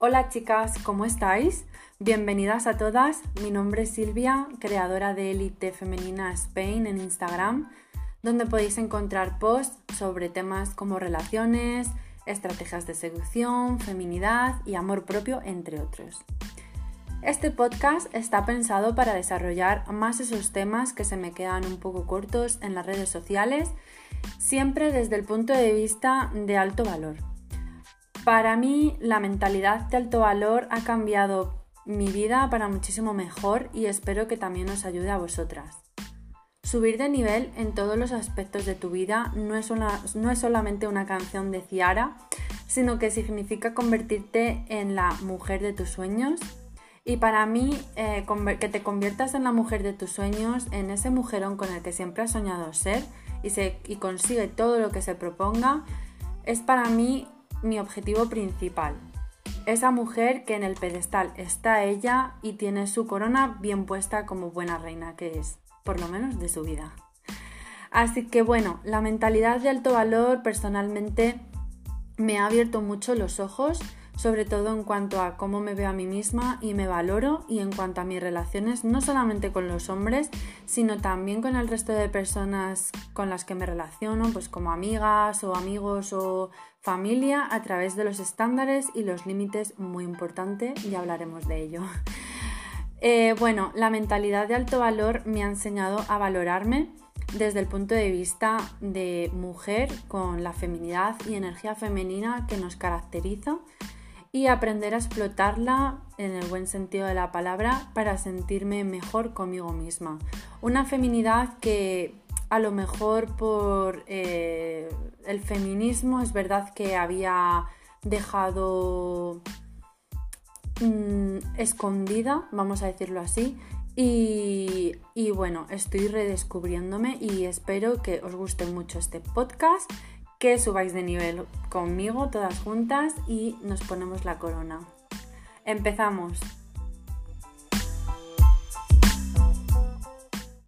Hola chicas, ¿cómo estáis? Bienvenidas a todas. Mi nombre es Silvia, creadora de Elite Femenina Spain en Instagram, donde podéis encontrar posts sobre temas como relaciones, estrategias de seducción, feminidad y amor propio, entre otros. Este podcast está pensado para desarrollar más esos temas que se me quedan un poco cortos en las redes sociales, siempre desde el punto de vista de alto valor. Para mí la mentalidad de alto valor ha cambiado mi vida para muchísimo mejor y espero que también os ayude a vosotras. Subir de nivel en todos los aspectos de tu vida no es, no es solamente una canción de Ciara, sino que significa convertirte en la mujer de tus sueños, y para mí, eh, que te conviertas en la mujer de tus sueños, en ese mujerón con el que siempre has soñado ser y, se, y consigue todo lo que se proponga, es para mí mi objetivo principal. Esa mujer que en el pedestal está ella y tiene su corona bien puesta como buena reina que es, por lo menos de su vida. Así que bueno, la mentalidad de alto valor personalmente me ha abierto mucho los ojos sobre todo en cuanto a cómo me veo a mí misma y me valoro y en cuanto a mis relaciones no solamente con los hombres, sino también con el resto de personas con las que me relaciono, pues como amigas o amigos o familia a través de los estándares y los límites muy importante y hablaremos de ello. Eh, bueno, la mentalidad de alto valor me ha enseñado a valorarme desde el punto de vista de mujer con la feminidad y energía femenina que nos caracteriza y aprender a explotarla en el buen sentido de la palabra para sentirme mejor conmigo misma. Una feminidad que a lo mejor por eh, el feminismo es verdad que había dejado mm, escondida, vamos a decirlo así, y, y, bueno, estoy redescubriéndome y espero que os guste mucho este podcast que subáis de nivel conmigo todas juntas y nos ponemos la corona. Empezamos.